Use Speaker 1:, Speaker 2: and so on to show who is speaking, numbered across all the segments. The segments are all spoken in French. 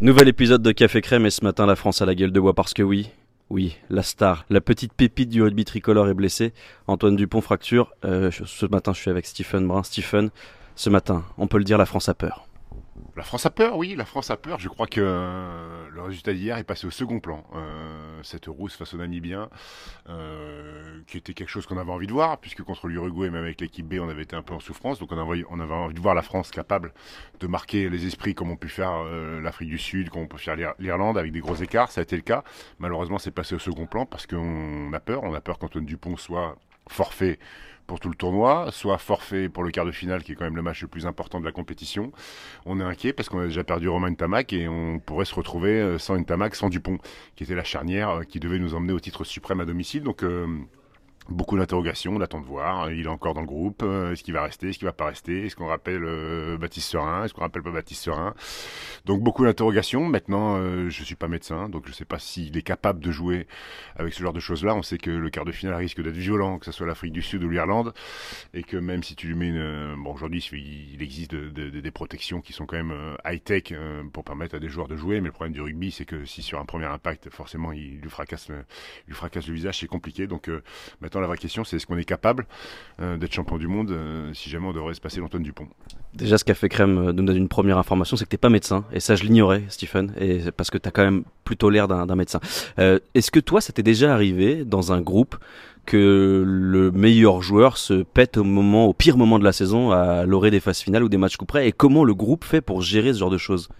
Speaker 1: Nouvel épisode de Café Crème et ce matin la France a la gueule de bois parce que oui, oui, la star, la petite pépite du rugby tricolore est blessée. Antoine Dupont fracture. Euh, ce matin je suis avec Stephen Brun. Stephen, ce matin, on peut le dire, la France a peur.
Speaker 2: La France a peur, oui, la France a peur. Je crois que euh, le résultat d'hier est passé au second plan. Euh, cette rousse face au Namibien, euh, qui était quelque chose qu'on avait envie de voir, puisque contre l'Uruguay, même avec l'équipe B, on avait été un peu en souffrance. Donc on avait, on avait envie de voir la France capable de marquer les esprits comme on pu faire l'Afrique du Sud, comme on peut faire l'Irlande, avec des gros écarts. Ça a été le cas. Malheureusement, c'est passé au second plan parce qu'on a peur. On a peur qu'Antoine Dupont soit forfait pour tout le tournoi, soit forfait pour le quart de finale, qui est quand même le match le plus important de la compétition. On est inquiet parce qu'on a déjà perdu Romain Tamac et on pourrait se retrouver euh, sans Tamac, sans Dupont, qui était la charnière euh, qui devait nous emmener au titre suprême à domicile. Donc euh, Beaucoup d'interrogations, on attend de voir. Il est encore dans le groupe. Euh, est-ce qu'il va rester Est-ce qu'il va pas rester Est-ce qu'on rappelle euh, Baptiste Serin Est-ce qu'on rappelle pas Baptiste Serin? Donc beaucoup d'interrogations. Maintenant, euh, je suis pas médecin, donc je sais pas s'il est capable de jouer avec ce genre de choses-là. On sait que le quart de finale risque d'être violent, que ce soit l'Afrique du Sud ou l'Irlande, et que même si tu lui mets une... Bon, aujourd'hui, il existe des protections qui sont quand même high-tech pour permettre à des joueurs de jouer, mais le problème du rugby, c'est que si sur un premier impact, forcément, il lui fracasse le, il lui fracasse le visage, c'est compliqué. Donc maintenant, la vraie question, c'est est-ce qu'on est capable euh, d'être champion du monde euh, si jamais on devrait se passer l'Antoine Dupont?
Speaker 1: Déjà, ce qu'a fait Crème euh, nous donne une première information, c'est que tu n'es pas médecin. Et ça, je l'ignorais, Stephen, et parce que tu as quand même plutôt l'air d'un médecin. est-ce que toi, ça t'est déjà arrivé dans un groupe que le meilleur joueur se pète au moment, au pire moment de la saison, à l'orée des phases finales ou des matchs coup près Et comment le groupe fait pour gérer ce genre de choses?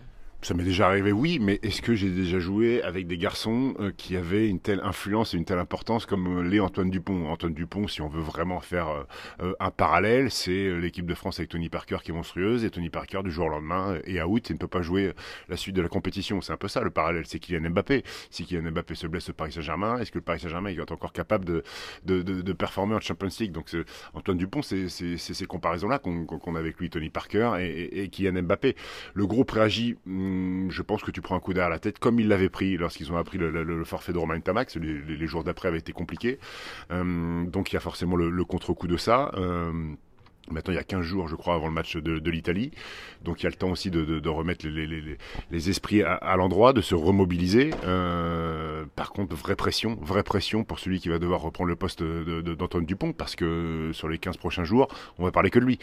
Speaker 2: Ça m'est déjà arrivé, oui, mais est-ce que j'ai déjà joué avec des garçons euh, qui avaient une telle influence et une telle importance comme euh, les Antoine Dupont? Antoine Dupont, si on veut vraiment faire euh, un parallèle, c'est l'équipe de France avec Tony Parker qui est monstrueuse et Tony Parker du jour au lendemain et à août, il ne peut pas jouer la suite de la compétition. C'est un peu ça le parallèle, c'est Kylian Mbappé. Si Kylian Mbappé se blesse au Paris Saint-Germain, est-ce que le Paris Saint-Germain est encore capable de, de, de, performer en Champions League? Donc Antoine Dupont, c'est ces comparaisons-là qu'on a avec lui, Tony Parker et, et, Kylian Mbappé. Le groupe réagit. Hum, je pense que tu prends un coup à la tête, comme ils l'avaient pris lorsqu'ils ont appris le, forfait de Romain Tamax. Les, jours d'après avaient été compliqués. Euh, donc il y a forcément le, contre-coup de ça. Maintenant, il y a 15 jours, je crois, avant le match de, l'Italie. Donc, il y a le temps aussi de, remettre les, esprits à, l'endroit, de se remobiliser. Euh, par contre, vraie pression, vraie pression pour celui qui va devoir reprendre le poste d'Antoine Dupont, parce que sur les 15 prochains jours, on va parler que de lui.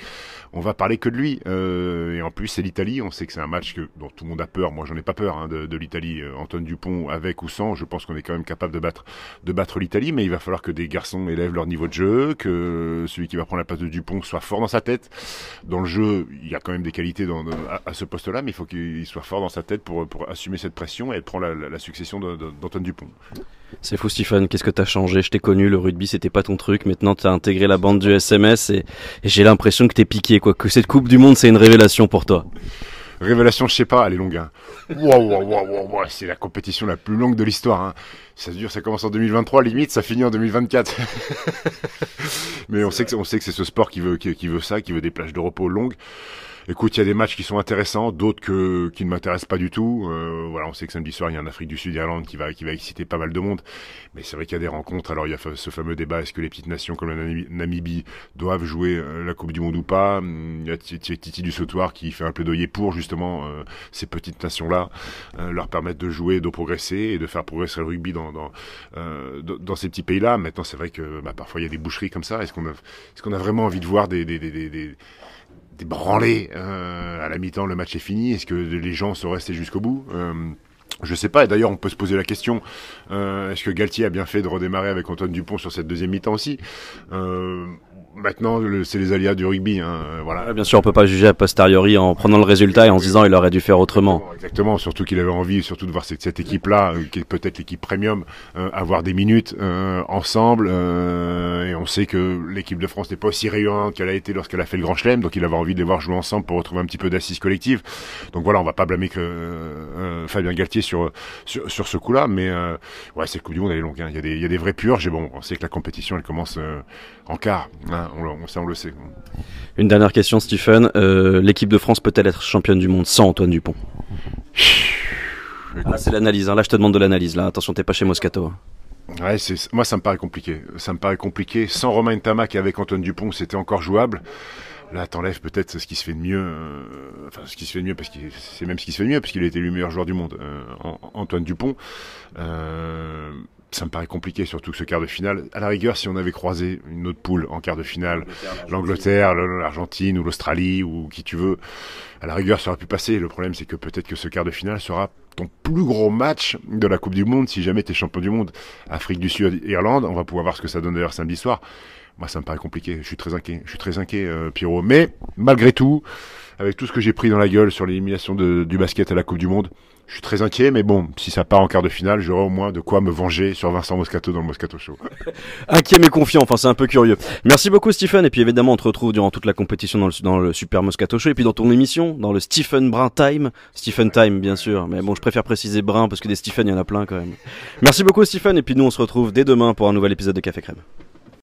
Speaker 2: On va parler que de lui. Euh, et en plus, c'est l'Italie. On sait que c'est un match que, dont tout le monde a peur. Moi, j'en ai pas peur hein, de, l'Italie. Euh, Antoine Dupont, avec ou sans, je pense qu'on est quand même capable de battre, de battre l'Italie. Mais il va falloir que des garçons élèvent leur niveau de jeu, que celui qui va prendre la place de Dupont soit fort dans sa tête. Dans le jeu, il y a quand même des qualités à, ce poste-là, mais il faut qu'il soit fort dans sa tête pour, pour assumer cette pression et prendre la, succession d'Antoine Dupont.
Speaker 1: C'est fou Stéphane, qu'est-ce que t'as changé? Je t'ai connu, le rugby c'était pas ton truc, maintenant t'as intégré la bande du SMS et, j'ai l'impression que t'es piqué, quoi, que cette Coupe du Monde c'est une révélation pour toi.
Speaker 2: Révélation, je sais pas, elle est longue. Hein. Wow, c'est la compétition la plus longue de l'histoire. Hein. Ça dure, ça commence en 2023, limite, ça finit en 2024. Mais on sait que, on sait que c'est ce sport qui veut, qui veut ça, qui veut des plages de repos longues. Écoute, il y a des matchs qui sont intéressants, d'autres que qui ne m'intéressent pas du tout. Euh, voilà, on sait que samedi soir, il y a un Afrique du Sud Irlande qui va qui va exciter pas mal de monde. Mais c'est vrai qu'il y a des rencontres. Alors il y a ce fameux débat est-ce que les petites nations comme la Namibie doivent jouer euh, la Coupe du Monde ou pas? Il y a Titi du Sautoir qui fait un plaidoyer pour justement euh, ces petites nations-là, leur permettre de jouer, de progresser et de faire progresser le rugby dans dans, ces petits pays-là. Maintenant, c'est vrai que bah, parfois il y a des boucheries comme ça. Est-ce qu'on a est-ce qu'on a vraiment envie de voir des débranlé. Euh, à la mi-temps, le match est fini. Est-ce que les gens sont restés jusqu'au bout? Euh, je sais pas, et d'ailleurs on peut se poser la question, euh, est-ce que Galtier a bien fait de redémarrer avec Antoine Dupont sur cette deuxième mi-temps aussi? Maintenant, c'est les aléas du rugby. Hein, euh, voilà.
Speaker 1: bien sûr, on peut pas juger a posteriori en prenant le résultat et en se disant il aurait dû faire autrement.
Speaker 2: Exactement, surtout qu'il avait envie, surtout de voir cette, cette équipe-là, euh, qui est peut-être l'équipe premium, euh, avoir des minutes ensemble. et on sait que l'équipe de France n'est pas aussi rayonnante qu'elle a été lorsqu'elle a fait le Grand Chelem, donc il avait envie de les voir jouer ensemble pour retrouver un petit peu d'assise collective. Donc voilà, on va pas blâmer que Fabien Galtier sur, sur, sur ce coup-là, mais ouais, cette Coupe du Monde elle est longue. Hein. Il y a des il y a des vrais purges. Et bon, on sait que la compétition elle commence en quart. Hein on, ça on le sait.
Speaker 1: Une dernière question, Stephen. Euh, l'équipe de France peut-elle être championne du monde sans Antoine Dupont? Ah, C'est l'analyse. Hein. Là, je te demande de l'analyse. Là, attention, t'es pas chez Moscato. Hein.
Speaker 2: Ouais, moi ça me paraît compliqué. Ça me paraît compliqué. Sans Romain Tamac et avec Antoine Dupont, c'était encore jouable. Là, t'enlèves peut-être ce qui se fait de mieux, euh, enfin ce qui se fait de mieux parce que c'est même ce qui se fait de mieux parce qu'il a été le meilleur joueur du monde, euh, Antoine Dupont. Euh, ça me paraît compliqué, surtout que ce quart de finale. À la rigueur, si on avait croisé une autre poule en quart de finale, l'Angleterre, l'Argentine ou l'Australie ou qui tu veux, à la rigueur, ça aurait pu passer. Le problème, c'est que peut-être que ce quart de finale sera ton plus gros match de la Coupe du Monde si jamais tu es champion du monde. Afrique du Sud, Irlande, on va pouvoir voir ce que ça donne d'ailleurs samedi soir. Moi, ça me paraît compliqué. Je suis très inquiet. Je suis très inquiet, euh, Pierrot. Mais malgré tout, avec tout ce que j'ai pris dans la gueule sur l'élimination du basket à la Coupe du Monde, je suis très inquiet, mais bon, si ça part en quart de finale, j'aurai au moins de quoi me venger sur Vincent Moscato dans le Moscato Show.
Speaker 1: inquiet mais confiant, enfin c'est un peu curieux. Merci beaucoup Stephen, et puis évidemment on te retrouve durant toute la compétition dans le, dans le Super Moscato Show, et puis dans ton émission, dans le Stephen Brun Time. Stephen Time, bien sûr, mais bon, je préfère préciser Brun parce que des Stephen, il y en a plein quand même. Merci beaucoup Stephen, et puis nous on se retrouve dès demain pour un nouvel épisode de Café Crème.